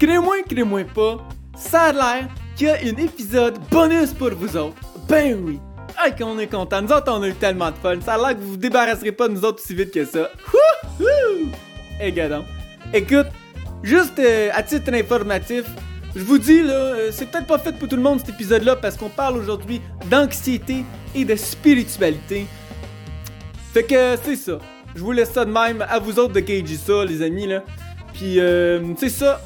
crée-moi, crée-moi pas, ça a l'air qu'il y a un épisode bonus pour vous autres. Ben oui! Ah, qu'on est content. Nous autres, on a eu tellement de fun. Ça a l'air que vous vous débarrasserez pas de nous autres aussi vite que ça. Wouhou! Eh, gadon. Écoute, juste euh, à titre informatif, je vous dis là, euh, c'est peut-être pas fait pour tout le monde cet épisode-là parce qu'on parle aujourd'hui d'anxiété et de spiritualité. Fait que c'est ça. Je vous laisse ça de même à vous autres de cager ça, les amis là. Puis euh, c'est ça.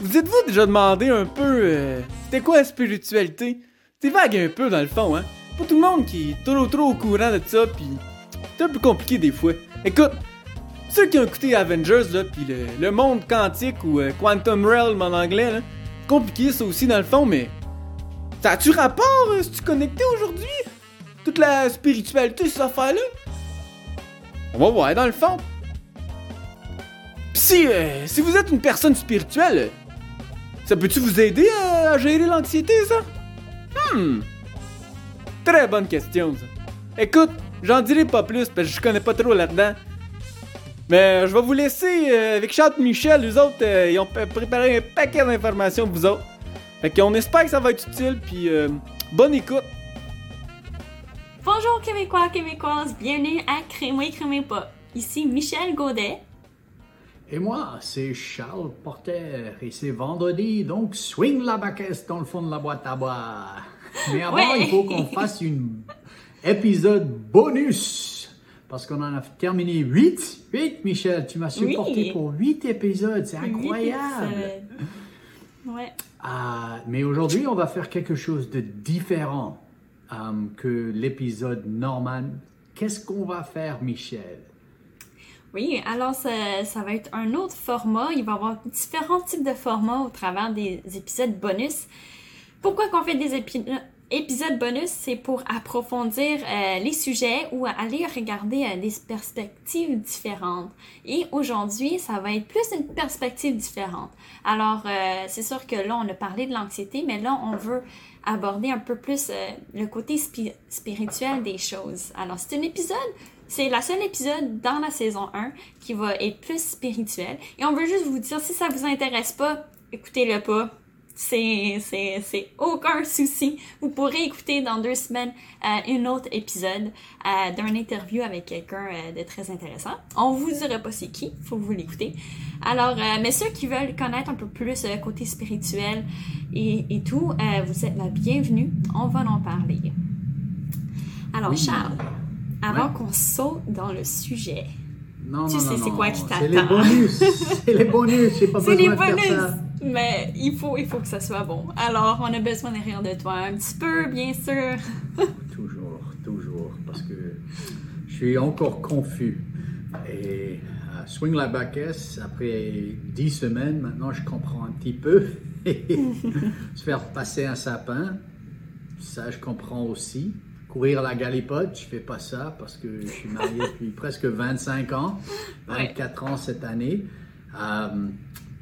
Vous êtes-vous déjà demandé un peu euh, c'était quoi la spiritualité? C'est vague un peu dans le fond, hein. Pas tout le monde qui est trop trop au courant de ça, puis c'est un peu compliqué des fois. Écoute, ceux qui ont écouté Avengers là, puis le, monde quantique ou euh, Quantum Realm en anglais là, compliqué ça aussi dans le fond, mais ça a-tu rapport euh, si tu connecté aujourd'hui? Toute la spiritualité cette affaire-là? On va voir dans le fond. Pis si, euh, si vous êtes une personne spirituelle, ça peut-tu vous aider à, gérer l'anxiété, ça? Hmm. Très bonne question, ça. Écoute, j'en dirai pas plus parce que je connais pas trop là-dedans. Mais je vais vous laisser euh, avec Charles Michel, les autres, euh, ils ont préparé un paquet d'informations pour vous autres. Fait qu'on espère que ça va être utile, puis euh, bonne écoute. Bonjour Québécois, Québécoises, bienvenue à Crémeux Crémeux pas. Ici Michel Gaudet. Et moi, c'est Charles Porter, et c'est vendredi, donc swing la baquette dans le fond de la boîte à bois. Mais avant, Ouais. il faut qu'on fasse une épisode bonus, parce qu'on en a terminé 8. 8, Michel, tu m'as supporté Oui. pour 8 épisodes, c'est incroyable. Ouais. Ah, mais aujourd'hui, on va faire quelque chose de différent euh, que l'épisode normal. Qu'est-ce qu'on va faire, Michel? Alors ça, va être un autre format. Il va y avoir différents types de formats au travers des épisodes bonus. Pourquoi qu'on fait des épi- épisodes bonus? C'est pour approfondir euh, les sujets ou aller regarder euh, des perspectives différentes. Et aujourd'hui, ça va être plus une perspective différente. Alors, euh, c'est sûr que là, on a parlé de l'anxiété, mais là, on veut aborder un peu plus le côté spi- spirituel des choses. Alors, c'est un épisode c'est la seule épisode dans la saison 1 qui va être plus spirituel. Et on veut juste vous dire, si ça vous intéresse pas, écoutez-le pas. C'est, c'est, c'est aucun souci. Vous pourrez écouter dans deux semaines euh, un autre épisode euh, d'un interview avec quelqu'un euh, de très intéressant. On vous dira pas c'est qui, faut vous l'écoutez. Alors, euh, mais ceux qui veulent connaître un peu plus euh, côté spirituel et, et tout, vous êtes la bienvenue. On va en parler. Alors. Charles, avant Ouais. qu'on saute dans le sujet, Non, Tu non, sais c'est quoi qui C'est les t'attend. bonus. c'est les bonus. J'ai pas c'est les besoin de faire bonus! ça. Mais il faut, il faut que ça soit bon. Alors, on a besoin de rire de toi un petit peu, bien sûr. Toujours, toujours, parce que je suis encore confus. Et euh, Swing la baquette, après dix semaines, maintenant je comprends un petit peu. Se faire passer un sapin, ça je comprends aussi. Courir la galipote, je fais pas ça parce que je suis marié depuis presque 25 ans, 24 ans cette année. Euh,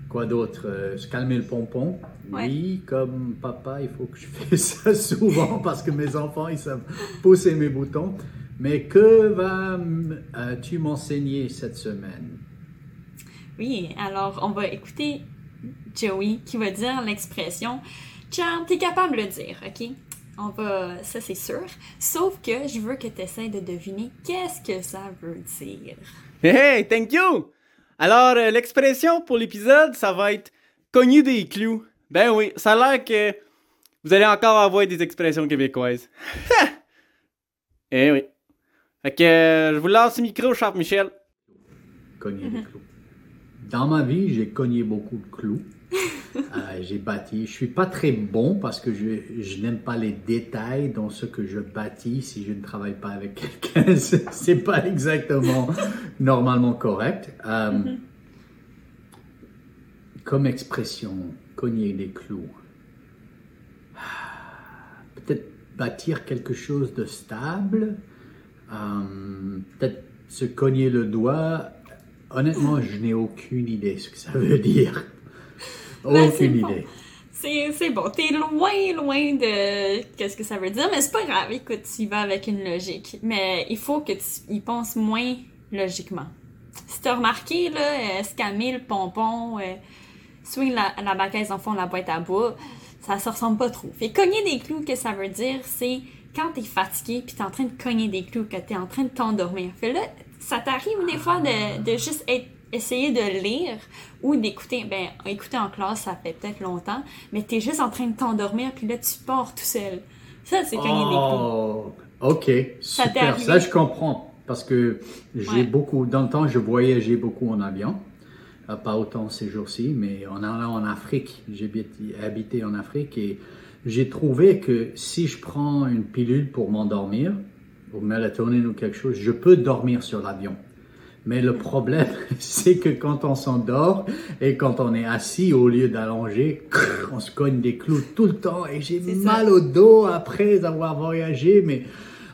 quoi d'autre? Euh, Se calmer le pompon. Ouais. Oui, comme papa, il faut que je fasse ça souvent parce que mes enfants, ils savent pousser mes boutons. Mais que vas-tu m'enseigner cette semaine? Oui, alors on va écouter Joey qui va dire l'expression Charles, t'es capable de le dire, ok? On va, ça c'est sûr. Sauf que je veux que tu essaies de deviner qu'est-ce que ça veut dire. Hey, thank you! Alors, euh, l'expression pour l'épisode, ça va être cogner des clous. Ben oui, ça a l'air que vous allez encore avoir des expressions québécoises. eh oui. Fait que euh, je vous lance le micro, Charles Michel. Cogner des clous. Dans ma vie, j'ai cogné beaucoup de clous. Euh, j'ai bâti. Je suis pas très bon parce que je, je n'aime pas les détails dans ce que je bâtis si je ne travaille pas avec quelqu'un. C'est pas exactement normalement correct. Euh, Comme expression, cogner des clous. Peut-être bâtir quelque chose de stable. Euh, Peut-être se cogner le doigt. Honnêtement, je n'ai aucune idée ce que ça veut dire. Ben, c'est Aucune bon. idée. C'est, bon, t'es loin, loin de qu'est-ce que ça veut dire, mais c'est pas grave, écoute, tu y vas avec une logique. Mais il faut que tu y penses moins logiquement. Si t'as remarqué, là, euh, se calmer le pompon, euh, swing la, la baquette en fond la boîte à bois, ça se ressemble pas trop. Fait cogner des clous, que ça veut dire, c'est quand t'es fatigué puis t'es en train de cogner des clous, que t'es en train de t'endormir. Fait là, ça t'arrive des fois de, de juste être essayer de lire ou d'écouter, ben, écouter en classe, ça fait peut-être longtemps, mais t'es juste en train de t'endormir, puis là, tu pars tout seul. Ça, c'est des clous. Oh, ok, Ça t'est super. arrivé? Ça, je comprends. Parce que j'ai Ouais. beaucoup, dans le temps, je voyageais beaucoup en avion. Euh, Pas autant ces jours-ci, mais en allant en Afrique, j'ai habité- habité en Afrique et j'ai trouvé que si je prends une pilule pour m'endormir, ou mélatonine ou quelque chose, je peux dormir sur l'avion. Mais le problème, c'est que quand on s'endort et quand on est assis au lieu d'allonger, on se cogne des clous tout le temps et j'ai ça. mal au dos après avoir voyagé, mais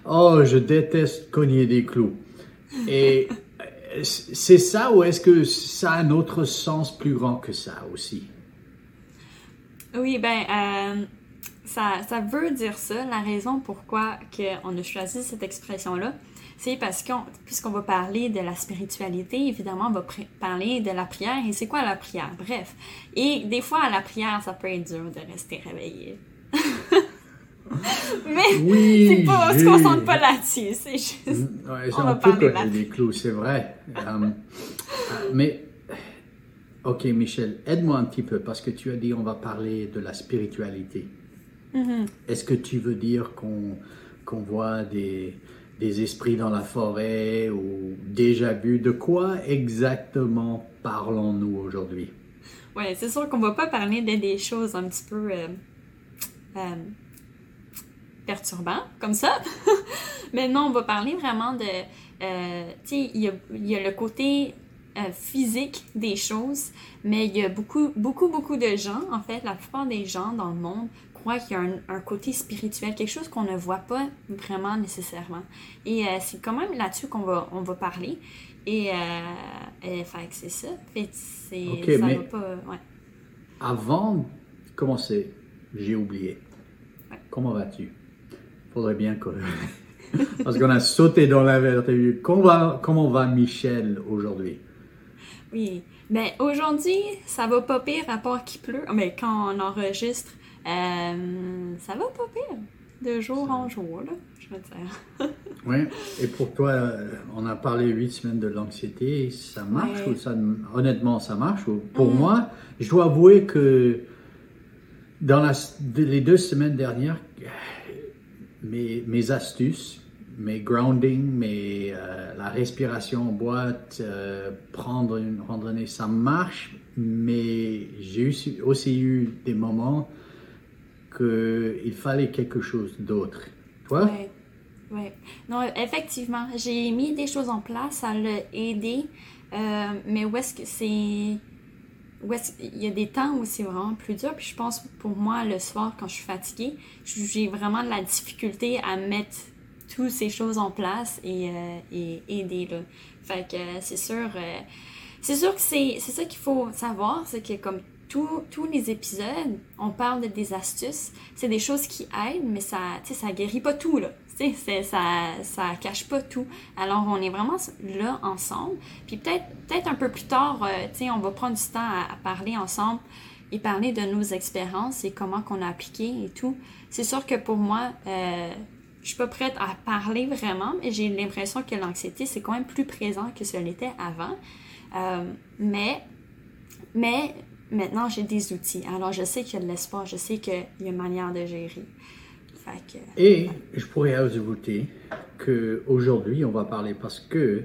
oh, je déteste cogner des clous. Et euh, c'est ça ou est-ce que ça a un autre sens plus grand que ça aussi? Oui, ben, euh, ça, ça veut dire ça. La raison pourquoi on a choisi cette expression-là, c'est parce qu'on, puisqu'on va parler de la spiritualité, évidemment, on va parler de la prière. Et c'est quoi la prière? Bref. Et des fois, à la prière, ça peut être dur de rester réveillé. Mais Oui, c'est pas, on se concentre pas là-dessus. C'est juste. Ouais, On va peut parler là. des clous, c'est vrai. Euh, euh, mais, ok, Michel, aide-moi un petit peu parce que tu as dit on va parler de la spiritualité. Mhm. Est-ce que tu veux dire qu'on qu'on voit des, des esprits dans la forêt ou déjà vu De quoi exactement parlons-nous aujourd'hui? Ouais, c'est sûr qu'on va pas parler de des choses un petit peu euh, euh, perturbantes comme ça. Mais non, on va parler vraiment de. euh, tu sais, il y y a le côté physique des choses, mais il y a beaucoup, beaucoup, beaucoup de gens, en fait, la plupart des gens dans le monde croient qu'il y a un, un côté spirituel, quelque chose qu'on ne voit pas vraiment nécessairement. Et euh, c'est quand même là-dessus qu'on va, on va parler. Et, euh, euh, c'est ça. Fait que c'est, Ok, ça mais- va pas. Ouais. Avant de commencer, j'ai oublié. Ouais. Comment vas-tu? Faudrait bien que... Parce qu'on a sauté dans la. Comment va, comment va Michel aujourd'hui? Oui. Ben, aujourd'hui, ça va pas pire à part qu'il pleut. Mais quand on enregistre, euh, ça va pas pire. De jour en jour, là, je veux dire. Oui. Et pour toi, euh, on a parlé huit semaines de l'anxiété. Ça marche Ouais. ou ça, honnêtement, ça marche ou- Pour Mm. moi, je dois avouer que dans la- les deux semaines dernières, mes, mes astuces, mes grounding, mes, euh, la respiration en boîte, euh, prendre une randonnée, ça marche, mais j'ai aussi eu des moments qu'il fallait quelque chose d'autre. Toi? Ouais. Non, effectivement, j'ai mis des choses en place, ça l'a aidé. Euh, mais où est-ce que c'est. Est-ce il y a des temps où c'est vraiment plus dur. Puis je pense pour moi, le soir, quand je suis fatiguée, j'ai vraiment de la difficulté à mettre toutes ces choses en place et, euh, aider. Là. Fait que euh, c'est sûr. euh, c'est sûr que c'est c'est ça qu'il faut savoir, c'est que comme tous tous les épisodes, on parle de des astuces. C'est des choses qui aident, mais ça, ça guérit pas tout, là. Ça, ça cache pas tout. Alors, on est vraiment là ensemble. Puis peut-être peut-être un peu plus tard, euh, on va prendre du temps à, à parler ensemble et parler de nos expériences et comment qu'on a appliqué et tout. C'est sûr que pour moi, euh, je suis pas prête à parler vraiment, mais j'ai l'impression que l'anxiété, c'est quand même plus présent que ce l'était avant. Euh, mais, mais maintenant, j'ai des outils. Alors, je sais qu'il y a de l'espoir, je sais qu'il y a une manière de gérer. Fait que, Et je pourrais ajouter qu'aujourd'hui, on va parler parce que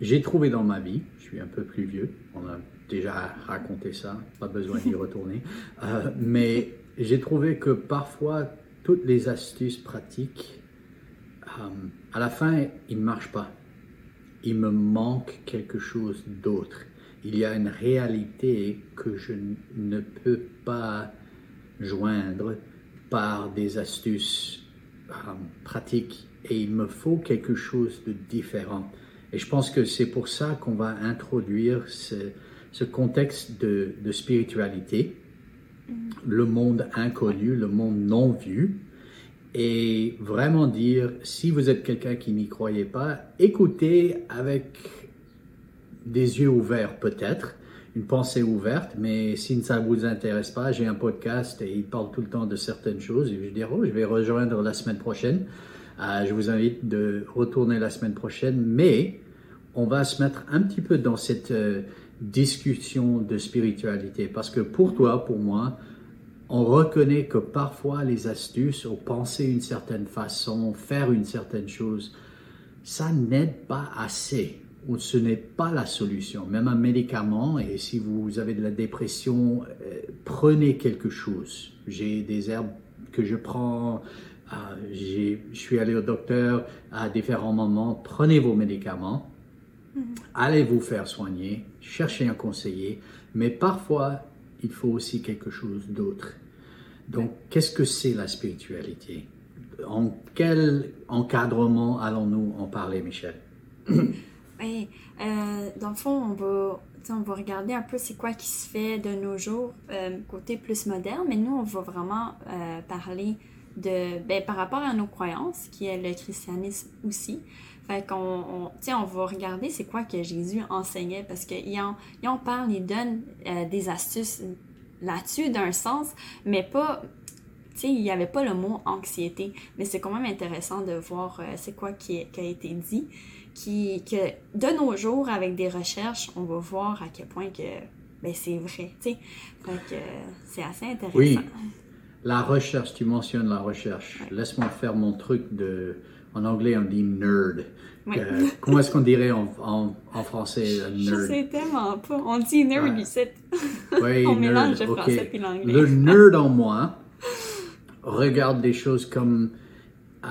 j'ai trouvé dans ma vie, je suis un peu plus vieux, on a déjà raconté ça, pas besoin d'y retourner, euh, mais j'ai trouvé que parfois, toutes les astuces pratiques, euh, à la fin, ils ne marchent pas. Il me manque quelque chose d'autre. Il y a une réalité que je ne peux pas joindre par des astuces euh, pratiques. Et il me faut quelque chose de différent. Et je pense que c'est pour ça qu'on va introduire ce, ce contexte de, de spiritualité, le monde inconnu, le monde non vu, et vraiment dire, si vous êtes quelqu'un qui n'y croyait pas, écoutez avec des yeux ouverts peut-être, une pensée ouverte, mais si ça ne vous intéresse pas, j'ai un podcast et il parle tout le temps de certaines choses. Et je oh, je vais rejoindre la semaine prochaine. Euh, je vous invite de retourner la semaine prochaine, mais on va se mettre un petit peu dans cette euh, discussion de spiritualité. Parce que pour toi, pour moi, on reconnaît que parfois les astuces, ou penser une certaine façon, faire une certaine chose, ça n'aide pas assez ce n'est pas la solution. Même un médicament, et si vous avez de la dépression, euh, prenez quelque chose. J'ai des herbes que je prends, euh, je suis allé au docteur à différents moments. Prenez vos médicaments, mm-hmm. allez vous faire soigner, cherchez un conseiller, mais parfois, il faut aussi quelque chose d'autre. Donc, qu'est-ce que c'est la spiritualité? En quel encadrement allons-nous en parler, Michel? Oui, euh, dans le fond, on va, on va regarder un peu c'est quoi qui se fait de nos jours, euh, côté plus moderne, mais nous, on va vraiment euh, parler de, ben, par rapport à nos croyances, qui est le christianisme aussi. Fait qu'on on, on va regarder c'est quoi que Jésus enseignait, parce qu'il en, en parle, il donne des astuces là-dessus d'un sens, mais pas il n'y avait pas le mot anxiété, mais c'est quand même intéressant de voir c'est quoi qui, a été dit qui, que de nos jours, avec des recherches, on va voir à quel point que ben, c'est vrai. Fait que c'est assez intéressant. Oui. La recherche, tu mentionnes la recherche. Laisse-moi faire mon truc de. En anglais, on dit nerd. comment est-ce qu'on dirait en, en, français nerd? Je sais tellement pas. On dit nerd ici. Oui, on nerd. mélange le français et l'anglais. Le nerd en moi regarde des choses comme euh,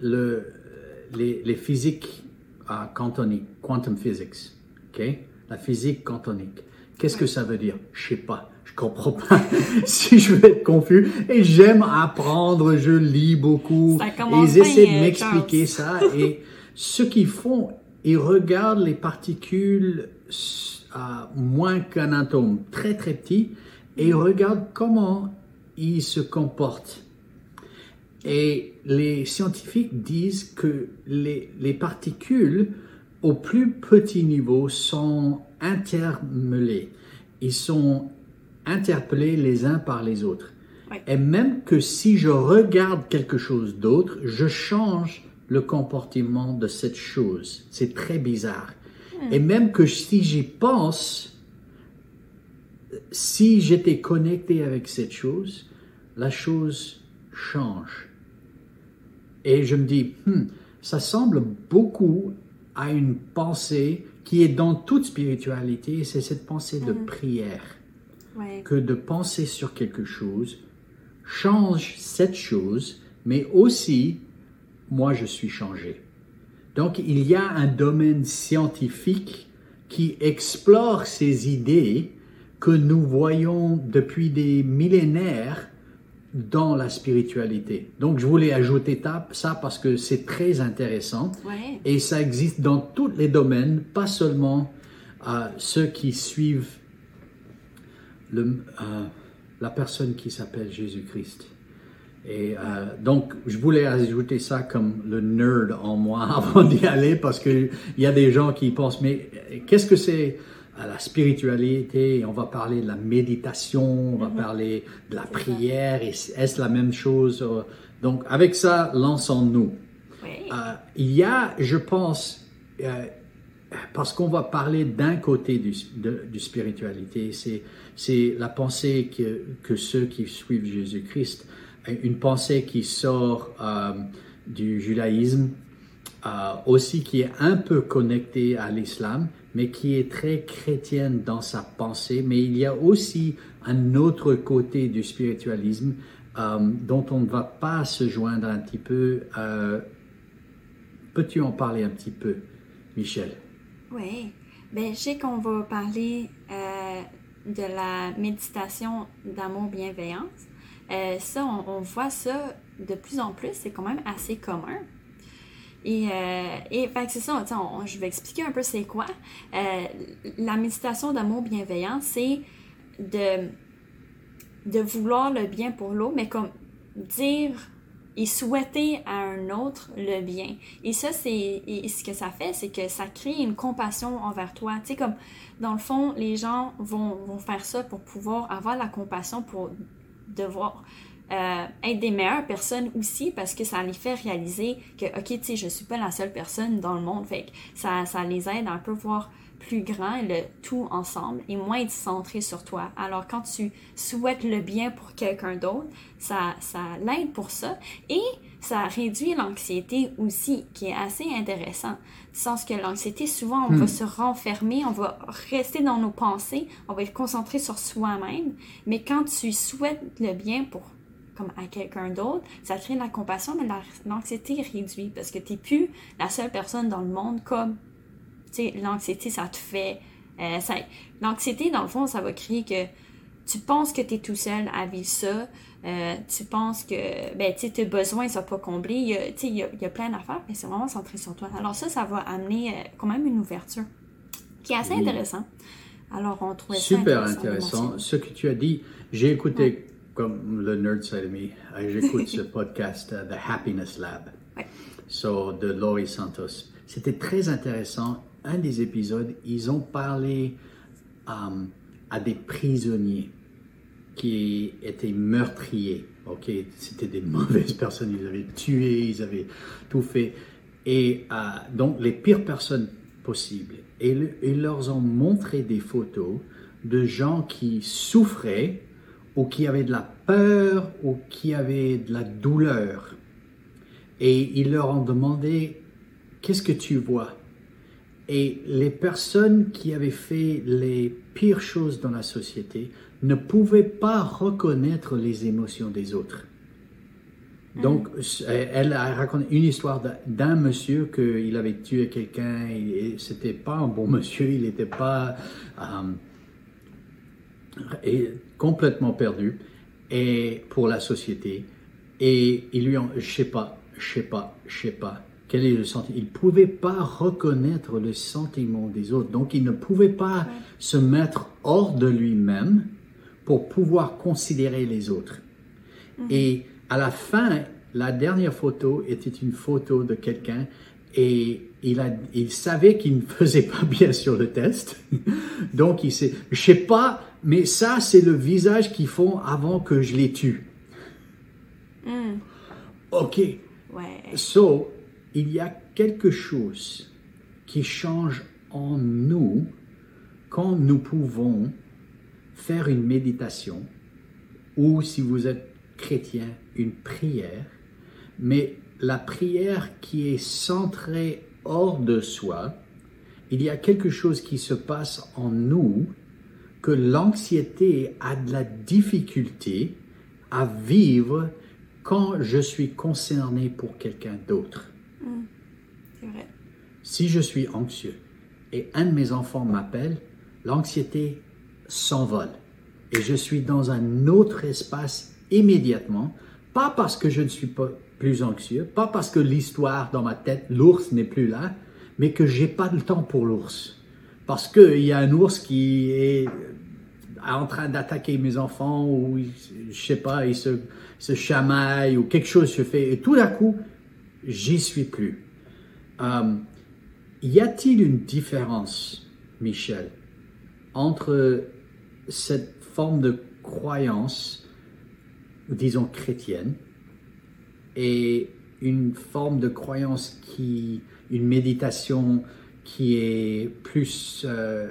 le les, physiques uh, quantum physics, ok? La physique quantonique. Qu'est-ce que ça veut dire? Je sais pas. Je comprends pas. si je vais être confus. Et j'aime apprendre. Je lis beaucoup. Et ils essaient de m'expliquer ça. Et ce qu'ils font, ils regardent les particules à moins qu'un atome, très très petit, et ils regardent comment ils se comportent. Et les scientifiques disent que les, les, particules au plus petit niveau sont intermêlées. Ils sont interpellés les uns par les autres. Et même que si je regarde quelque chose d'autre, je change le comportement de cette chose. C'est très bizarre. Hmm. Et même que si j'y pense, si j'étais connecté avec cette chose, la chose change. Et je me dis, hmm, ça semble beaucoup à une pensée qui est dans toute spiritualité, c'est cette pensée de mhm. prière. Que de penser sur quelque chose change cette chose, mais aussi, moi, je suis changé. Donc, il y a un domaine scientifique qui explore ces idées que nous voyons depuis des millénaires dans la spiritualité. Donc, je voulais ajouter ça parce que c'est très intéressant et ça existe dans tous les domaines, pas seulement à ceux qui suivent le, euh, la personne qui s'appelle Jésus-Christ. Et euh, donc, je voulais ajouter ça comme le nerd en moi avant d'y aller parce qu'il y a des gens qui pensent, mais qu'est-ce que c'est à la spiritualité, on va parler de la méditation, on va mhm. parler de la prière, est-ce la même chose Donc avec ça, lançons-nous. Euh, il y a, je pense, euh, parce qu'on va parler d'un côté du, de, spiritualité, c'est la pensée que, que, ceux qui suivent Jésus-Christ, une pensée qui sort euh, du judaïsme, aussi qui est un peu connectée à l'islam, mais qui est très chrétienne dans sa pensée, mais il y a aussi un autre côté du spiritualisme euh, dont on ne va pas se joindre un petit peu. Euh, peux-tu en parler un petit peu, Michel? Oui, ben, je sais qu'on va parler euh, de la méditation d'amour-bienveillance. ça, on, voit ça de plus en plus, c'est quand même assez commun. Et, euh, et c'est ça, je vais expliquer un peu c'est quoi. Euh, la méditation d'amour bienveillant, c'est de, de vouloir le bien pour l'autre, mais comme dire et souhaiter à un autre le bien. Et ça, c'est ce que ça fait, c'est que ça crée une compassion envers toi. Tu sais, comme dans le fond, les gens vont, vont faire ça pour pouvoir avoir la compassion pour devoir euh, être des meilleures personnes aussi parce que ça les fait réaliser que, ok, tu sais, je suis pas la seule personne dans le monde. Fait que ça, ça les aide un peu voir plus grand, le tout ensemble, et moins être centré sur toi. Alors quand tu souhaites le bien pour quelqu'un d'autre, ça, ça l'aide pour ça. Et ça réduit l'anxiété aussi, qui est assez intéressant. Du sens que l'anxiété, souvent, on va hmm. se renfermer, on va rester dans nos pensées, on va être concentré sur soi-même. Mais quand tu souhaites le bien pour comme à quelqu'un d'autre, ça crée de la compassion, mais l'anxiété réduit parce que tu n'es plus la seule personne dans le monde comme l'anxiété, ça te fait. Euh, l'anxiété, dans le fond, ça va créer que tu penses que tu es tout seul à vivre ça. Euh, tu penses que ben, tes besoins ne sont pas comblés. Il y a, il y a, plein d'affaires, mais c'est vraiment centré sur toi. Alors, ça, ça va amener euh, quand même une ouverture qui est assez intéressant. Alors, on trouvait Super ça intéressant. Ce que tu as dit, j'ai écouté, comme le nerd side of me, j'écoute ce podcast, The Happiness Lab, so, de Laurie Santos. C'était très intéressant un des épisodes, ils ont parlé euh, à des prisonniers qui étaient meurtriers. Ok, c'était des mauvaises personnes, ils avaient tué, ils avaient tout fait. Et euh, donc les pires personnes possibles. Et ils leur ont montré des photos de gens qui souffraient ou qui avaient de la peur ou qui avaient de la douleur. Et ils leur ont demandé, qu'est-ce que tu vois? Et les personnes qui avaient fait les pires choses dans la société ne pouvaient pas reconnaître les émotions des autres. Donc, mm. elle a raconté une histoire d'un monsieur qu'il avait tué quelqu'un et c'était pas un bon monsieur, il n'était pas complètement perdu et pour la société. Et ils lui ont, je sais pas, je sais pas, je sais pas. Quel est le sentiment Il ne pouvait pas reconnaître le sentiment des autres. Donc, il ne pouvait pas se mettre hors de lui-même pour pouvoir considérer les autres. Mhm. Et à la fin, la dernière photo était une photo de quelqu'un et il, a, il savait qu'il ne faisait pas bien sur le test. Donc, il sait, je sais pas, mais ça, c'est le visage qu'ils font avant que je les tue. Mm. OK. Ouais. So, il y a quelque chose qui change en nous quand nous pouvons faire une méditation ou si vous êtes chrétien, une prière, mais la prière qui est centrée hors de soi, il y a quelque chose qui se passe en nous que l'anxiété a de la difficulté à vivre quand je suis concerné pour quelqu'un d'autre. Si je suis anxieux et un de mes enfants m'appelle, l'anxiété s'envole et je suis dans un autre espace immédiatement, pas parce que je ne suis pas plus anxieux, pas parce que l'histoire dans ma tête, l'ours n'est plus là, mais que j'ai pas le temps pour l'ours. Parce qu'il y a un ours qui est en train d'attaquer mes enfants ou je sais pas, il se, se chamaille ou quelque chose se fait et tout d'un coup, j'y suis plus. Euh, y a-t-il une différence, Michel, entre cette forme de croyance, disons chrétienne, et une forme de croyance qui, une méditation qui est plus euh,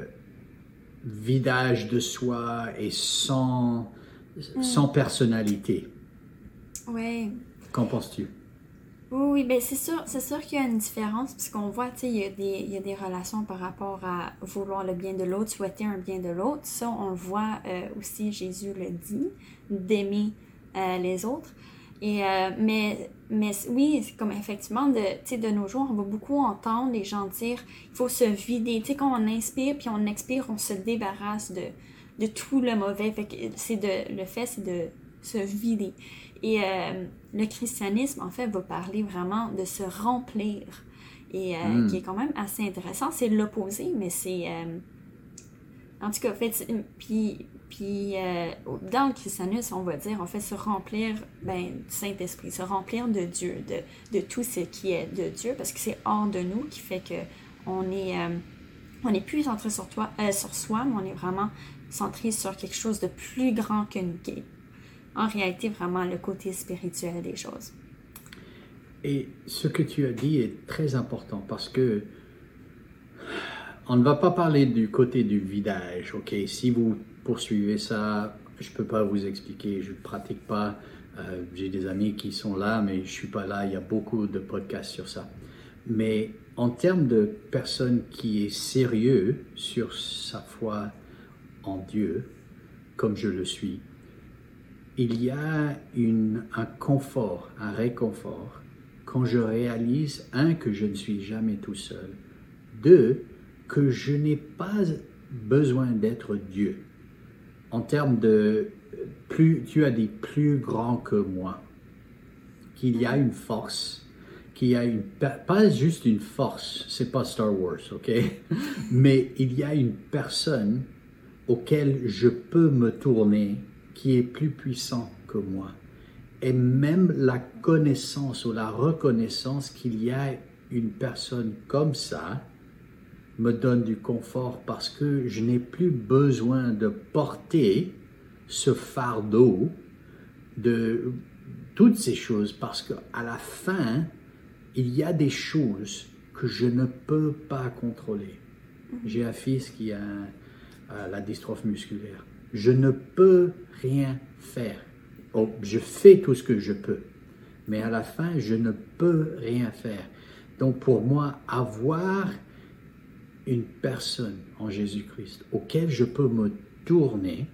vidage de soi et sans, sans hmm. personnalité. Oui. Qu'en penses-tu? Oui, ben c'est sûr, c'est sûr qu'il y a une différence, puisqu'on voit, tu sais, il, y a des, il y a des relations par rapport à vouloir le bien de l'autre, souhaiter un bien de l'autre. Ça, on le voit euh, aussi, Jésus le dit, d'aimer euh, les autres. Et, euh, mais, mais oui, comme effectivement, de, de nos jours, on va beaucoup entendre les gens dire il faut se vider. Tu sais, quand on inspire puis on expire, on se débarrasse de, de tout le mauvais. Fait que c'est de, le fait, c'est de se vider. Et euh, le christianisme, en fait, va parler vraiment de se remplir. Et euh, hmm. qui est quand même assez intéressant. C'est l'opposé, mais c'est. En tout cas, fait, puis, Puis euh, dans le christianisme, on va dire, on fait se remplir ben, du Saint-Esprit, se remplir de Dieu, de, de, tout ce qui est de Dieu, parce que c'est hors de nous qui fait que on est, euh, on n'est plus centré sur, toi, euh, sur soi, mais on est vraiment centré sur quelque chose de plus grand que nous, qui en réalité vraiment le côté spirituel des choses. Et ce que tu as dit est très important parce que on ne va pas parler du côté du vidage, ok? Si vous poursuivez ça, je ne peux pas vous expliquer, je ne pratique pas. Euh, j'ai des amis qui sont là, mais je ne suis pas là. Il y a beaucoup de podcasts sur ça. Mais en termes de personne qui est sérieux sur sa foi en Dieu, comme je le suis, il y a un confort, un réconfort quand je réalise, un, que je ne suis jamais tout seul, deux, que je n'ai pas besoin d'être Dieu. En termes de plus, tu as dit plus grand que moi, qu'il y a une force, qu'il y a une, pas juste une force, c'est pas Star Wars, ok? Mais il y a une personne auquel je peux me tourner qui est plus puissant que moi. Et même la connaissance ou la reconnaissance qu'il y a une personne comme ça, me donne du confort parce que je n'ai plus besoin de porter ce fardeau de toutes ces choses parce qu'à la fin, il y a des choses que je ne peux pas contrôler. J'ai un fils qui a la dystrophe musculaire. Je ne peux rien faire. Oh, je fais tout ce que je peux, mais à la fin, je ne peux rien faire. Donc pour moi, avoir une personne en Jésus-Christ auquel je peux me tourner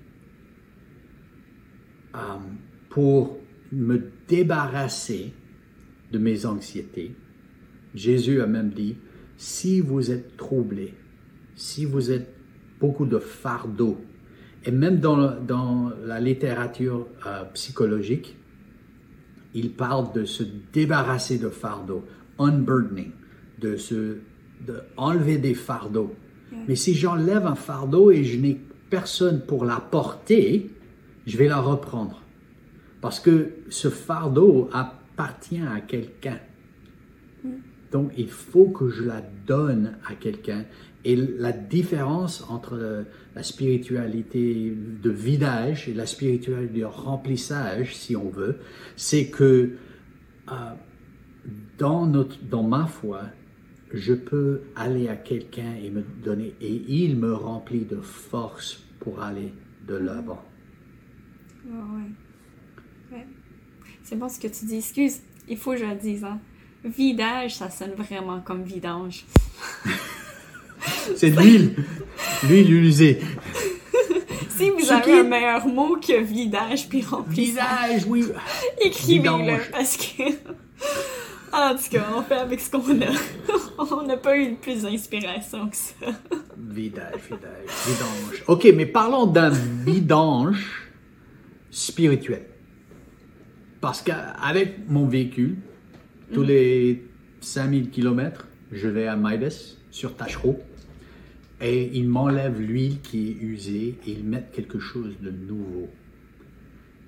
euh, pour me débarrasser de mes anxiétés. Jésus a même dit, si vous êtes troublé, si vous êtes beaucoup de fardeau, et même dans, dans la littérature euh, psychologique, il parle de se débarrasser de fardeau, unburdening, de se de enlever des fardeaux. Mais si j'enlève un fardeau et je n'ai personne pour la porter, je vais la reprendre. Parce que ce fardeau appartient à quelqu'un. Mm. Donc il faut que je la donne à quelqu'un. Et la différence entre la spiritualité de vidage et la spiritualité de remplissage, si on veut, c'est que euh, dans, notre, dans ma foi, je peux aller à quelqu'un et me donner, et il me remplit de force pour aller de l'avant. ouais. C'est bon ce que tu dis. Excuse, il faut que je le dise. Hein. Vidage, ça sonne vraiment comme vidange. C'est l'huile. L'huile usée. si vous avez un meilleur mot que vidage puis remplissage. Visage, oui. Écrivez-le parce que. En tout cas, on fait avec ce qu'on a. on n'a pas eu plus d'inspiration que ça. Vidage, vidage, vidange. Ok, mais parlons d'un vidange spirituel. Parce qu'avec mon véhicule, tous les 5000 km, je vais à Midas, sur Tachereau, et ils m'enlèvent l'huile qui est usée et ils mettent quelque chose de nouveau.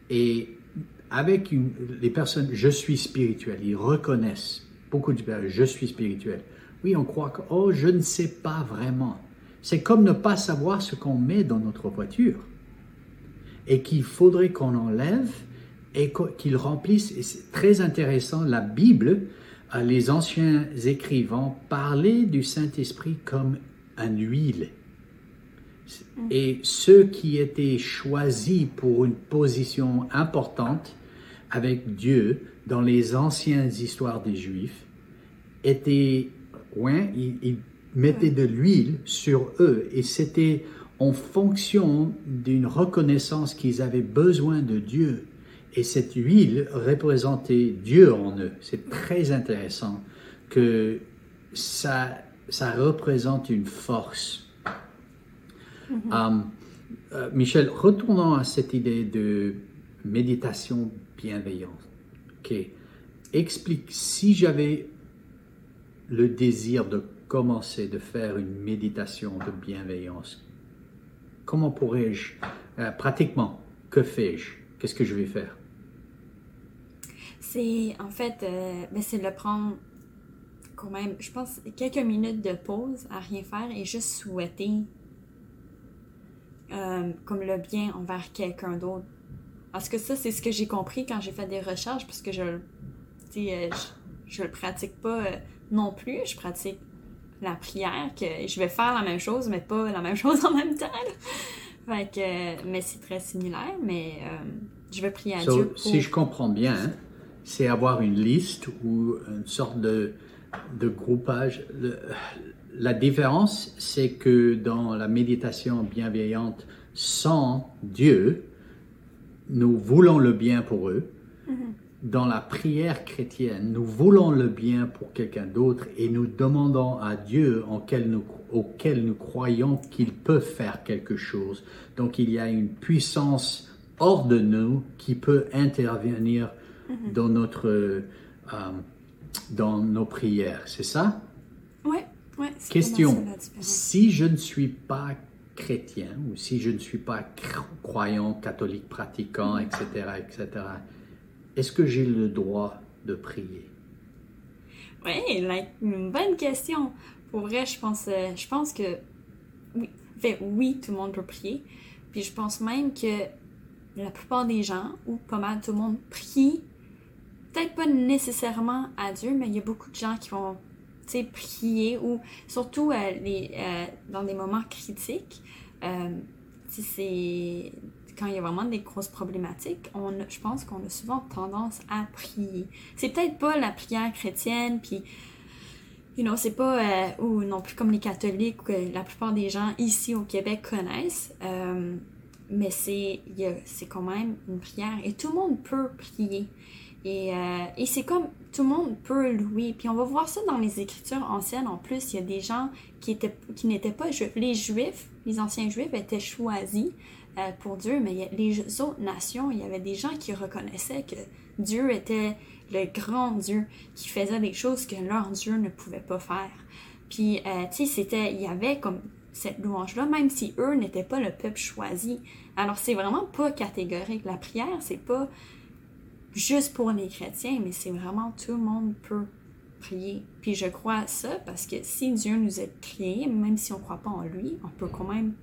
Et avec les personnes, je suis spirituel, ils reconnaissent, beaucoup de personnes, je suis spirituel. Oui, on croit que, oh, je ne sais pas vraiment. C'est comme ne pas savoir ce qu'on met dans notre voiture et qu'il faudrait qu'on enlève et qu'il remplisse. Et c'est très intéressant, la Bible, euh, les anciens écrivains parlaient du Saint-Esprit comme un huile. Et ceux qui étaient choisis pour une position importante avec Dieu dans les anciennes histoires des Juifs étaient, ouais, ils, mettaient de l'huile sur eux et c'était en fonction d'une reconnaissance qu'ils avaient besoin de Dieu. Et cette huile représentait Dieu en eux. C'est très intéressant que ça, ça représente une force. Mm-hmm. Um, euh, Michel, retournons à cette idée de méditation bienveillance. Ok. Explique, si j'avais le désir de commencer de faire une méditation de bienveillance, comment pourrais-je, euh, pratiquement, que fais-je? Qu'est-ce que je vais faire? C'est en fait, euh, ben, c'est de le prendre quand même, je pense, quelques minutes de pause à rien faire et juste souhaiter euh, comme le bien envers quelqu'un d'autre. Parce que ça, c'est ce que j'ai compris quand j'ai fait des recherches, parce que je, euh, je, je le pratique pas euh, non plus. Je pratique la prière, que je vais faire la même chose, mais pas la même chose en même temps. Fait que, mais c'est très similaire, mais euh, je vais prier à So, Dieu pour... Si je comprends bien, hein, c'est avoir une liste ou une sorte de, de groupage. Le- la différence, c'est que dans la méditation bienveillante sans Dieu, nous voulons le bien pour eux. Dans la prière chrétienne, nous voulons le bien pour quelqu'un d'autre et nous demandons à Dieu auquel nous, auquel nous croyons qu'il peut faire quelque chose. Donc il y a une puissance hors de nous qui peut intervenir dans notre euh, dans nos prières. C'est ça? Ouais, ouais. c'est Question. Si je ne suis pas chrétien ou si je ne suis pas cr- croyant, catholique, pratiquant, etc., etc., est-ce que j'ai le droit de prier? Oui, like, une bonne question. Pour vrai, je pense, euh, je pense que oui, fait, oui, tout le monde peut prier. Puis je pense même que la plupart des gens, ou pas mal tout le monde, prie, peut-être pas nécessairement à Dieu, mais il y a beaucoup de gens qui vont prier, ou surtout euh, les, euh, dans des moments critiques. Euh, sais, c'est quand il y a vraiment des grosses problématiques, on, je pense qu'on a souvent tendance à prier. C'est peut-être pas la prière chrétienne, puis, you know, c'est pas, ou non plus comme les catholiques que la plupart des gens ici au Québec connaissent, mais c'est, c'est quand même une prière et tout le monde peut prier. Et, et c'est comme tout le monde peut louer. Puis on va voir ça dans les écritures anciennes. En plus, il y a des gens qui, étaient, qui n'étaient pas juifs. Les juifs, les anciens juifs étaient choisis euh, pour Dieu, mais les autres nations, il y avait des gens qui reconnaissaient que Dieu était le grand Dieu qui faisait des choses que leur Dieu ne pouvait pas faire. Puis, euh, tu sais, c'était, il y avait comme cette louange-là, même si eux n'étaient pas le peuple choisi. Alors, c'est vraiment pas catégorique. La prière, c'est pas juste pour les chrétiens, mais c'est vraiment tout le monde peut prier. Puis je crois à ça parce que si Dieu nous a créés, même si on ne croit pas en lui, on peut quand même,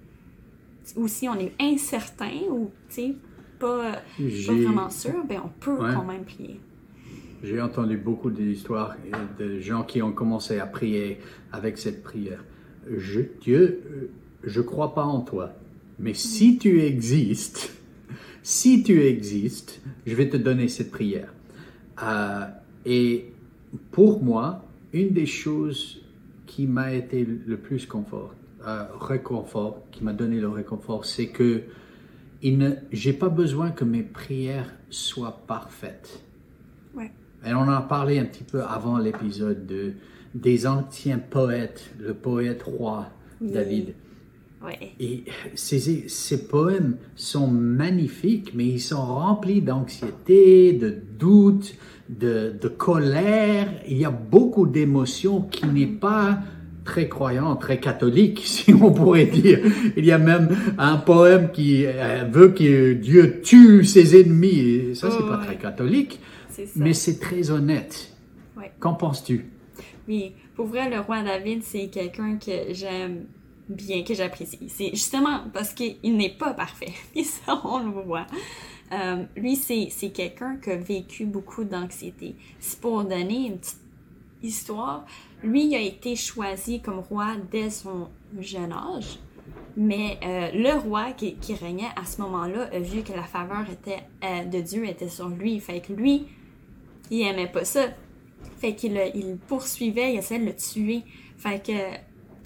ou si on est incertain ou, pas, pas vraiment sûr, ben on peut Ouais. quand même prier. J'ai entendu beaucoup d'histoires de gens qui ont commencé à prier avec cette prière. Je, Dieu, euh, je crois pas en toi, mais si tu existes, si tu existes, je vais te donner cette prière. Euh, et pour moi, une des choses qui m'a été le plus confort, euh, réconfort, qui m'a donné le réconfort, c'est que j'ai pas besoin que mes prières soient parfaites. Ouais. Et on en a parlé un petit peu avant l'épisode de, des anciens poètes, le poète roi Oui. Ouais. Et ces, ces poèmes sont magnifiques, mais ils sont remplis d'anxiété, de doute, de, de colère. Il y a beaucoup d'émotions qui n'est pas très croyant, très catholique, si on pourrait dire. Il y a même un poème qui euh, veut que Dieu tue ses ennemis. Et ça, c'est Oh, pas ouais. très catholique, mais c'est très honnête. Ouais. Qu'en penses-tu? Oui, pour vrai, le roi David, c'est quelqu'un que j'aime bien, que j'apprécie. C'est justement parce qu'il n'est pas parfait. Et ça, on le voit. Euh, lui, c'est quelqu'un qui a vécu beaucoup d'anxiété. C'est pour donner une petite histoire. Lui, il a été choisi comme roi dès son jeune âge. Mais euh, le roi qui, qui régnait à ce moment-là vu que la faveur était, euh, de Dieu était sur lui. Fait que lui, il aimait pas ça. Fait qu'il il poursuivait, il essayait de le tuer. Fait que,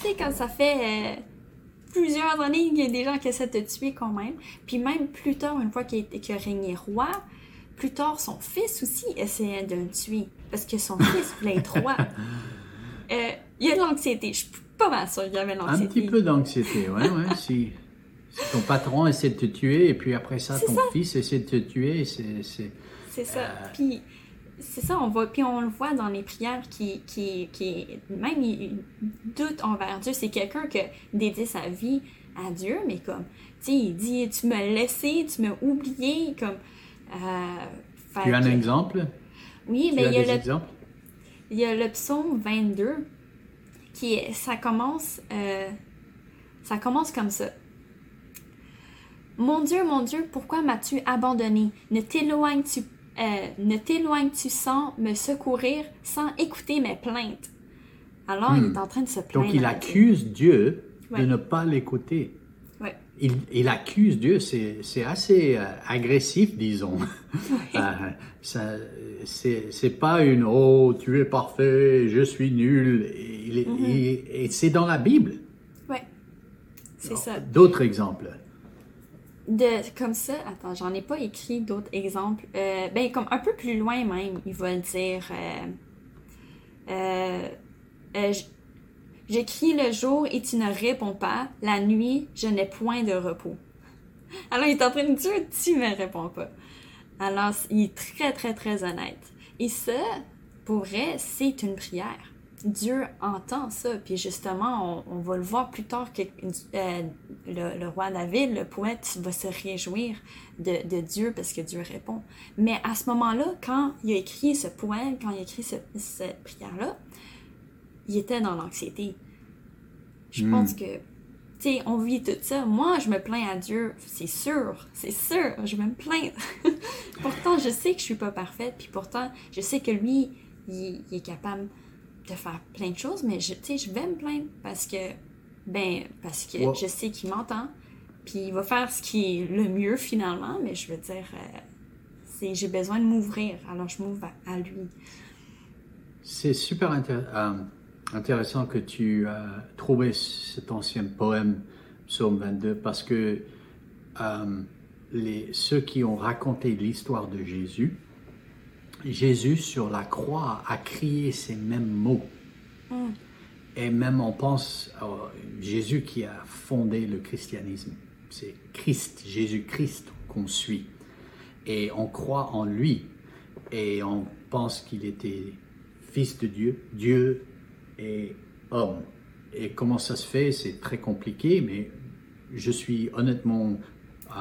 tu sais, quand ça fait euh, plusieurs années qu'il y a des gens qui essaient de te tuer quand même, puis même plus tard, une fois qu'il a, régné roi, plus tard, son fils aussi essayait de le tuer. Parce que son fils voulait être roi. Euh, il y a de l'anxiété. Je suis pas mal sûre qu'il y avait de Un l'anxiété. petit peu d'anxiété, ouais, ouais. si, ton patron essaie de te tuer et puis après ça, ton ça. fils essaie de te tuer, c'est. c'est- C'est ça. Puis c'est ça, on voit, puis on le voit dans les prières qui, qui, qui même il, doute envers Dieu. C'est quelqu'un qui a dédié sa vie à Dieu, mais comme, sais, il dit Tu m'as laissé, tu m'as oublié. Comme, euh, Tu as un que- exemple? Oui, Tu mais as il y, a le, il y a le psaume 22 qui est, ça commence, euh, ça commence comme ça. Mon Dieu, mon Dieu, pourquoi m'as-tu abandonné? Ne t'éloignes-tu euh, ne t'éloignes-tu sans me secourir, sans écouter mes plaintes? Alors, il Hmm. est en train de se plaindre. Donc il accuse Dieu Ouais. de ne pas l'écouter. Ouais. Il, il accuse Dieu, c'est assez euh, agressif, disons. Euh, ça, c'est c'est pas une oh tu es parfait, je suis nul. Il Mhm. il- et c'est dans la Bible. Ouais. C'est ça. D'autres exemples. De, comme ça, attends, j'en ai pas écrit d'autres exemples. Euh, ben, comme un peu plus loin même, il va dire euh, euh, euh, J'écris le jour et tu ne réponds pas. La nuit, je n'ai point de repos. Alors, il est en train de dire Tu me réponds pas. Alors, il est très, très, très honnête. Et ça, pour vrai, c'est une prière. Dieu entend ça. Puis justement, on, on va le voir plus tard que euh, le, le roi David, le poète, va se réjouir de, de Dieu parce que Dieu répond. Mais à ce moment-là, quand il a écrit ce poème, quand il a écrit ce- cette prière-là, il était dans l'anxiété. Je Hmm. pense que, tu sais, on vit tout ça. Moi, je me plains à Dieu, c'est sûr, c'est sûr, je vais me plaindre. pourtant, je sais que je suis pas parfaite, puis pourtant, je sais que lui, il, il est capable de faire plein de choses, mais je, je vais me plaindre parce que, ben, parce que je sais qu'il m'entend, puis il va faire ce qui est le mieux finalement, mais je veux dire, euh, c'est, j'ai besoin de m'ouvrir, alors je m'ouvre à, à lui. C'est super intér- euh, intéressant que tu as trouvé cet ancien poème, Psaume 22, parce que euh, les, ceux qui ont raconté l'histoire de Jésus, Jésus sur la croix a crié ces mêmes mots. Et même on pense à Jésus qui a fondé le christianisme. C'est Christ, Jésus-Christ qu'on suit. Et on croit en lui. Et on pense qu'il était fils de Dieu, Dieu et homme. Et comment ça se fait, c'est très compliqué, mais je suis honnêtement euh,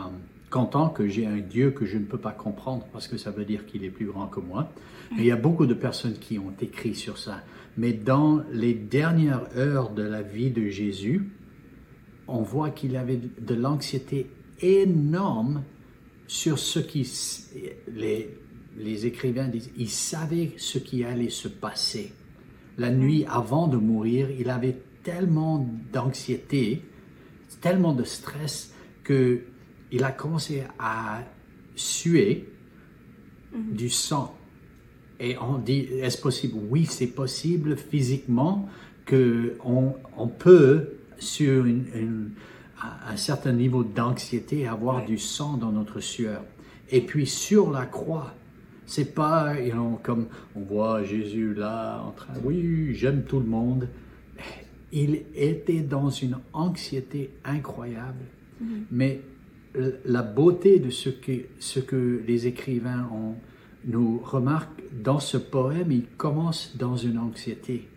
content que j'ai un Dieu que je ne peux pas comprendre parce que ça veut dire qu'il est plus grand que moi. Et il y a beaucoup de personnes qui ont écrit sur ça. Mais dans les dernières heures de la vie de Jésus, on voit qu'il avait de l'anxiété énorme sur ce qui les, les écrivains disent, il savait ce qui allait se passer. La nuit avant de mourir, il avait tellement d'anxiété, tellement de stress que il a commencé à suer du sang. Et on dit, est-ce possible? Oui, c'est possible physiquement que on, on peut, sur une, une, un certain niveau d'anxiété, avoir Ouais. du sang dans notre sueur. Et puis sur la croix, c'est pas you know, comme on voit Jésus là en train, oui, j'aime tout le monde. Il était dans une anxiété incroyable. Mais l- la beauté de ce que, ce que les écrivains ont, nous remarquent dans ce poème, il commence dans une anxiété.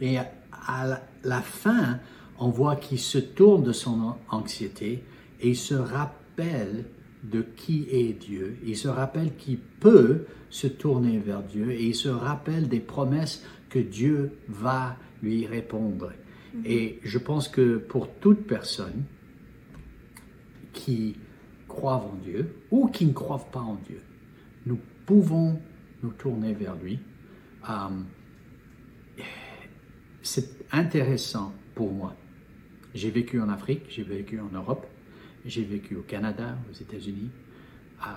Et à, à la, fin, on voit qu'il se tourne de son an- anxiété et il se rappelle de qui est Dieu. Il se rappelle qu'il peut se tourner vers Dieu et il se rappelle des promesses que Dieu va lui répondre. Et je pense que pour toute personne qui croient en Dieu ou qui ne croient pas en Dieu, nous pouvons nous tourner vers lui. Euh, c'est intéressant pour moi. J'ai vécu en Afrique, j'ai vécu en Europe, j'ai vécu au Canada, aux États-Unis. Euh,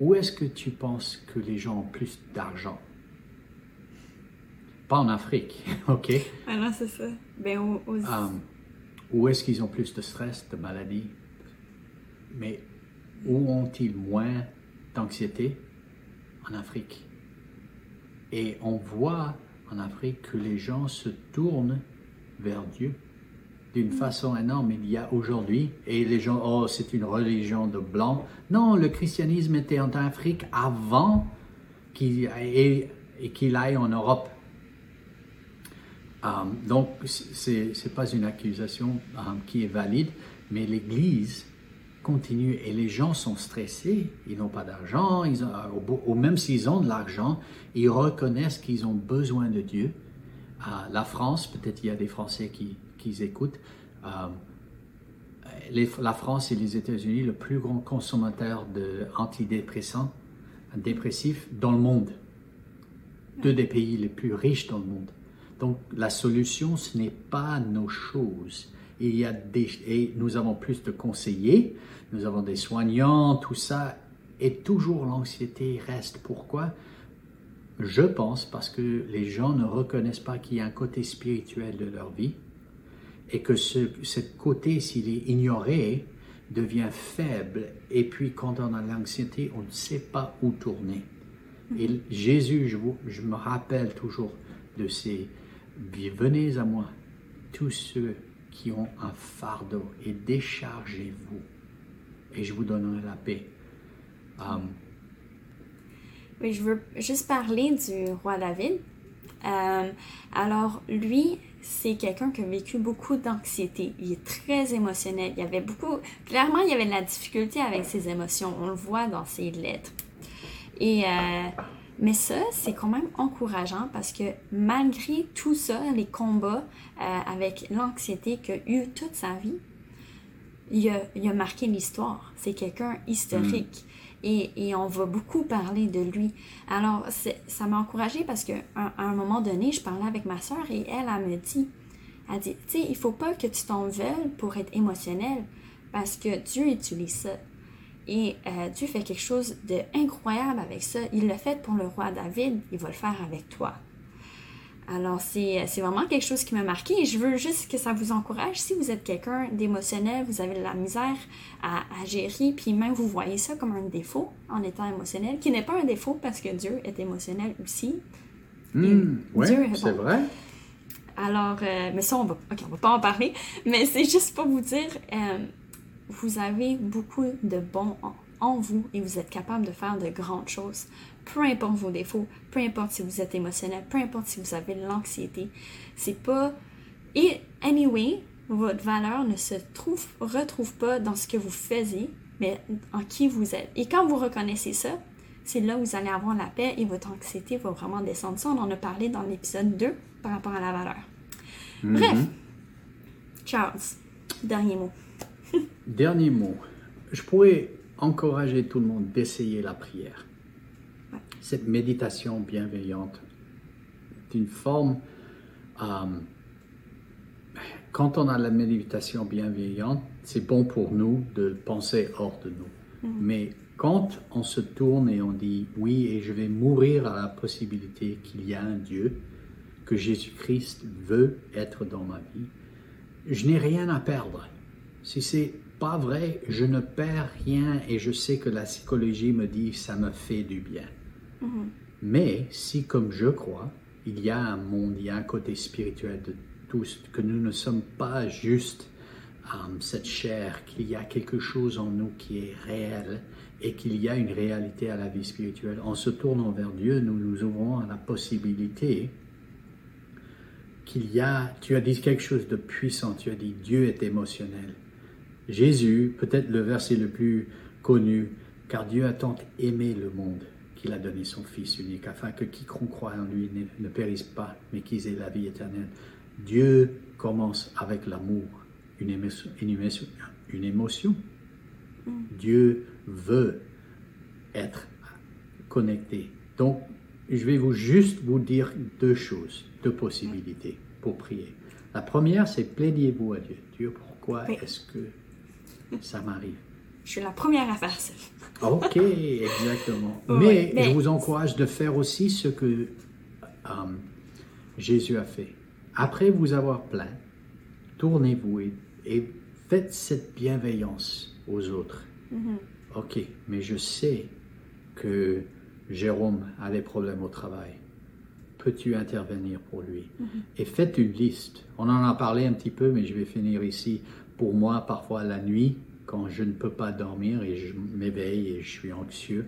où est-ce que tu penses que les gens ont plus d'argent? Pas en Afrique, ok? Ah non, c'est ça. Ben, aux, Euh, où est-ce qu'ils ont plus de stress, de maladie Mais où ont-ils moins d'anxiété? En Afrique. Et on voit en Afrique que les gens se tournent vers Dieu d'une façon énorme. Il y a aujourd'hui, et les gens, oh, c'est une religion de blanc. Non, le christianisme était en Afrique avant qu'il aille, et qu'il aille en Europe. Euh, donc, c'est n'est pas une accusation euh, qui est valide, Mais l'Église continue et les gens sont stressés, ils n'ont pas d'argent, ont- ou même s'ils ont de l'argent, ils reconnaissent qu'ils ont besoin de Dieu. La France, peut-être il y a des Français qui, qui écoutent, euh, la France et les États-Unis, le plus grand consommateur d'antidépressants, dépressifs dans le monde. Deux des pays les plus riches dans le monde. Donc la solution, ce n'est pas nos choses. Il y a des, et nous avons plus de conseillers, nous avons des soignants, tout ça, et toujours l'anxiété reste. Pourquoi? Je pense parce que les gens ne reconnaissent pas qu'il y a un côté spirituel de leur vie et que ce, côté, s'il est ignoré, devient faible. Et puis quand on a l'anxiété, on ne sait pas où tourner. Et Jésus, je, je me rappelle toujours de ces venez à moi, tous ceux qui ont un fardeau, et déchargez-vous, et je vous donnerai la paix. Um, Oui, je veux juste parler du roi David. Euh, alors, lui, c'est quelqu'un qui a vécu beaucoup d'anxiété. Il est très émotionnel. Il y avait beaucoup. Clairement, il y avait de la difficulté avec ses émotions. On le voit dans ses lettres. Et. euh, mais ça, c'est quand même encourageant parce que malgré tout ça, les combats euh, avec l'anxiété qu'il a eu toute sa vie, il a, il a marqué l'histoire. C'est quelqu'un historique. Et, et on va beaucoup parler de lui. Alors, ça m'a encouragée parce qu'à à un moment donné, je parlais avec ma soeur et elle, elle me dit, elle dit, tu sais, il faut pas que tu t'en veuilles pour être émotionnel parce que Dieu utilise ça. Et euh, Dieu fait quelque chose d'incroyable avec ça. Il l'a fait pour le roi David, il va le faire avec toi. Alors, c'est c'est vraiment quelque chose qui m'a marqué et je veux juste que ça vous encourage. Si vous êtes quelqu'un d'émotionnel, vous avez de la misère à, à gérer, puis même vous voyez ça comme un défaut en étant émotionnel, qui n'est pas un défaut parce que Dieu est émotionnel aussi. Dieu est c'est vrai. Alors, euh, mais ça, on va, ok, on va pas en parler, mais c'est juste pour vous dire, euh, vous avez beaucoup de bon en, vous et vous êtes capable de faire de grandes choses. Peu importe vos défauts, peu importe si vous êtes émotionnel, peu importe si vous avez de l'anxiété, c'est pas. Et anyway, votre valeur ne se trouve, retrouve pas dans ce que vous faisiez, mais en qui vous êtes. Et quand vous reconnaissez ça, c'est là où vous allez avoir la paix et votre anxiété va vraiment descendre. Ça, on en a parlé dans l'épisode 2 par rapport à la valeur. Bref, Charles, dernier mot. Dernier mot. Je pourrais encourager tout le monde d'essayer la prière. Ouais. Cette méditation bienveillante, d'une forme. euh, quand on a la méditation bienveillante, c'est bon pour nous de penser hors de nous. Mais quand on se tourne et on dit oui, et je vais mourir à la possibilité qu'il y a un Dieu, que Jésus-Christ veut être dans ma vie, je n'ai rien à perdre. Si c'est pas vrai, je ne perds rien et je sais que la psychologie me dit ça me fait du bien. Mais si, comme je crois, il y a un monde, il y a un côté spirituel de tous, que nous ne sommes pas juste euh, cette chair, qu'il y a quelque chose en nous qui est réel et qu'il y a une réalité à la vie spirituelle, en se tournant vers Dieu, nous nous ouvrons à la possibilité qu'il y a, tu as dit quelque chose de puissant, tu as dit Dieu est émotionnel. Jésus, peut-être le verset le plus connu, car Dieu a tant aimé le monde qu'il a donné son Fils unique, afin que quiconque croit en lui ne, périsse pas, mais qu'ils aient la vie éternelle. Dieu commence avec l'amour, une émotion. Une émotion, une émotion. Dieu veut être connecté. Donc, je vais vous juste vous dire deux choses, deux possibilités pour prier. La première, c'est plaignez-vous à Dieu. Dieu, pourquoi Oui. est-ce que ça m'arrive Je suis la première à faire ça. Ok, exactement. Mais, mais- je vous encourage de faire aussi ce que euh, Jésus a fait. Après vous avoir plaint, tournez-vous et, et faites cette bienveillance aux autres. Ok, mais je sais que Jérôme a des problèmes au travail. Peux-tu intervenir pour lui? Et faites une liste. On en a parlé un petit peu, mais je vais finir ici. Pour moi, parfois la nuit, quand je ne peux pas dormir et je m'éveille et je suis anxieux,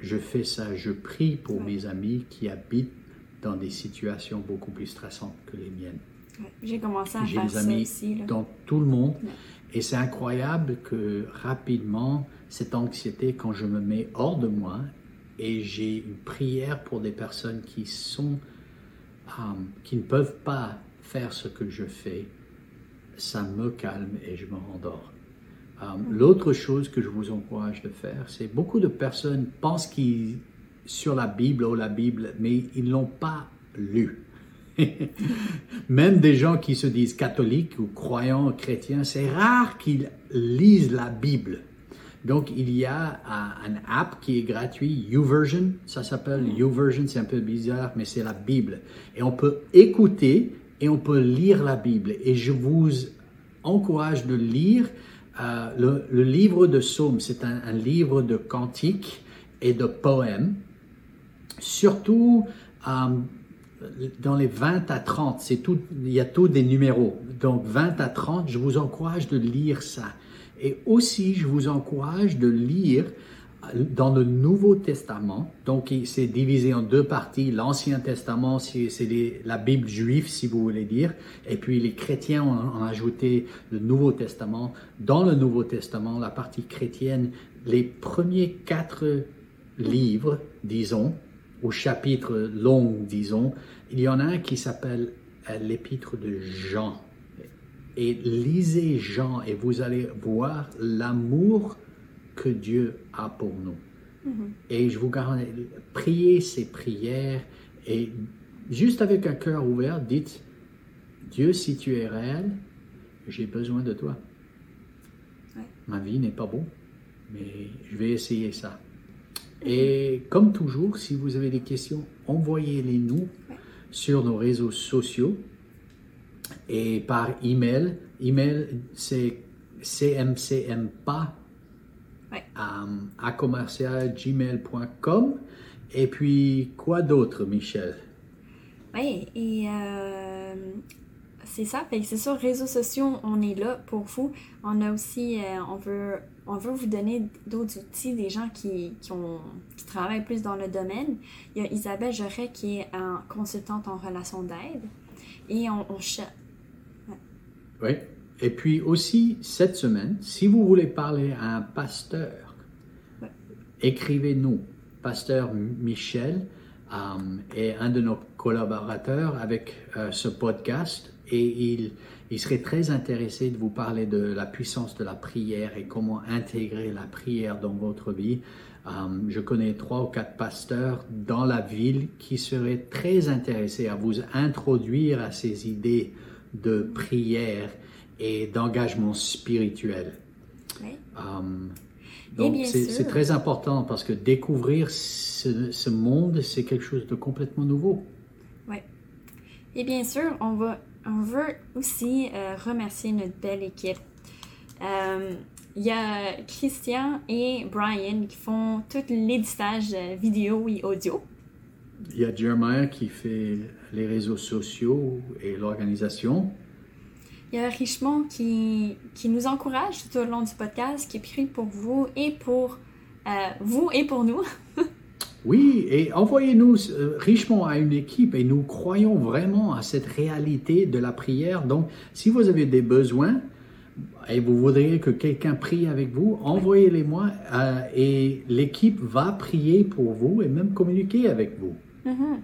je fais ça. Je prie pour mes amis qui habitent dans des situations beaucoup plus stressantes que les miennes. Ouais, J'ai commencé à faire des amis aussi. Là. dans tout le monde. Ouais. Et c'est incroyable que rapidement, cette anxiété, quand je me mets hors de moi et j'ai une prière pour des personnes qui sont, euh, qui ne peuvent pas faire ce que je fais, ça me calme et je me rendors. Euh, l'autre chose que je vous encourage de faire, c'est beaucoup de personnes pensent qu'ils sur la Bible ou la Bible, mais ils l'ont pas lu. Même des gens qui se disent catholiques ou croyants chrétiens, c'est rare qu'ils lisent la Bible. Donc, il y a un, app qui est gratuit, YouVersion, ça s'appelle YouVersion, c'est un peu bizarre, mais c'est la Bible. Et on peut écouter et on peut lire la Bible. Et je vous encourage de lire euh, le, livre de Psaumes. C'est un, livre de cantiques et de poèmes, surtout euh, dans les 20 à 30, c'est tout, il y a tous des numéros. Donc 20 à 30, je vous encourage de lire ça. Et aussi, je vous encourage de lire dans le Nouveau Testament. Donc c'est divisé en deux parties. L'Ancien Testament, c'est la Bible juive, si vous voulez dire. Et puis les chrétiens ont, ont ajouté le Nouveau Testament. Dans le Nouveau Testament, la partie chrétienne, les premiers quatre livres, disons, au chapitre long, disons, il y en a un qui s'appelle euh, l'épître de Jean. Et lisez Jean et vous allez voir l'amour que Dieu a pour nous. Mm-hmm. Et je vous garantis, priez ces prières et juste avec un cœur ouvert, dites, Dieu, si tu es réel, j'ai besoin de toi. Ma vie n'est pas bon, mais je vais essayer ça. Et comme toujours, si vous avez des questions, envoyez-les nous sur nos réseaux sociaux et par email. Email, c'est cmcmpa à commercial.gmail.com. Et puis, quoi d'autre, Michel? Oui, et euh, c'est ça. c'est sur réseaux sociaux, on est là pour vous. On a aussi, euh, on veut on veut vous donner d'autres outils, des gens qui, ont, qui travaillent plus dans le domaine. Il y a Isabelle Joret qui est un consultante en relation d'aide. Et on, on Oui. Et puis aussi, cette semaine, si vous voulez parler à un pasteur, écrivez-nous. Pasteur Michel euh, est un de nos collaborateurs avec euh, ce podcast et il il serait très intéressé de vous parler de la puissance de la prière et comment intégrer la prière dans votre vie. Euh, je connais trois ou quatre pasteurs dans la ville qui seraient très intéressés à vous introduire à ces idées de prière et d'engagement spirituel. Euh, donc c'est très important parce que découvrir ce, ce monde, c'est quelque chose de complètement nouveau. Oui. Et bien sûr, on va on veut aussi euh, remercier notre belle équipe. Il euh, y a Christian et Brian qui font tout l'éditage vidéo et audio. Il y a Jeremiah qui fait les réseaux sociaux et l'organisation. Il y a Richemont qui, qui nous encourage tout au long du podcast, qui prie pour vous et pour vous et pour nous. Oui, et envoyez-nous euh, richement à une équipe et nous croyons vraiment à cette réalité de la prière. Donc, si vous avez des besoins et vous voudriez que quelqu'un prie avec vous, envoyez-les-moi euh, et l'équipe va prier pour vous et même communiquer avec vous. Mm-hmm.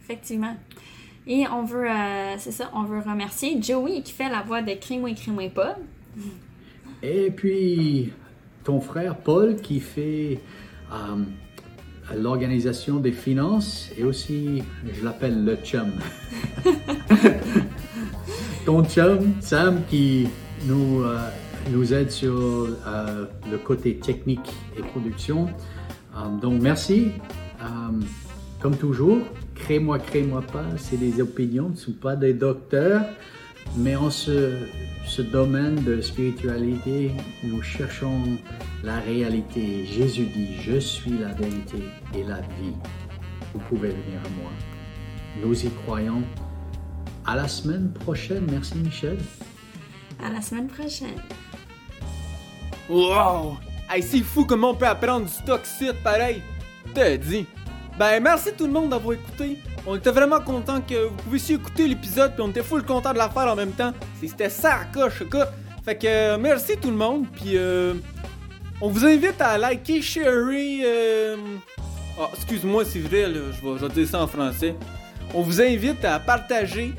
Effectivement. Et on veut, euh, c'est ça, on veut remercier Joey qui fait la voix de Crime et pas. Et puis ton frère Paul qui fait l'organisation des finances et aussi, je l'appelle le chum. Ton chum, Sam, qui nous, euh, nous aide sur euh, le côté technique et production. Euh, donc, merci. comme toujours, crée-moi, crée-moi pas, c'est des opinions, ce ne sont pas des docteurs. Mais en ce, ce, domaine de spiritualité, nous cherchons la réalité. Jésus dit, je suis la vérité et la vie. Vous pouvez venir à moi. Nous y croyons. À la semaine prochaine. Merci Michel. À la semaine prochaine. Wow! Hey, c'est fou comment on peut apprendre du stock pareil. T'as dit. Ben, merci tout le monde d'avoir écouté. On était vraiment content que vous puissiez écouter l'épisode, puis on était full content de la faire en même temps. C'était ça, coche, quoi. Fait que euh, merci tout le monde, puis euh, on vous invite à liker, sharer. Euh... Ah, excuse-moi, c'est vrai, là, je vais, dire ça en français. On vous invite à partager,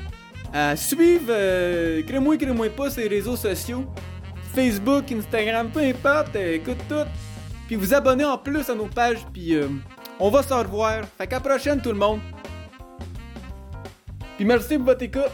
à suivre euh, Crée-moi, crée-moi pas sur les réseaux sociaux. Facebook, Instagram, peu importe, euh, écoute tout. Puis vous abonner en plus à nos pages, puis euh, on va se revoir. Fait qu'à prochaine tout le monde. Puis merci pour votre écoute.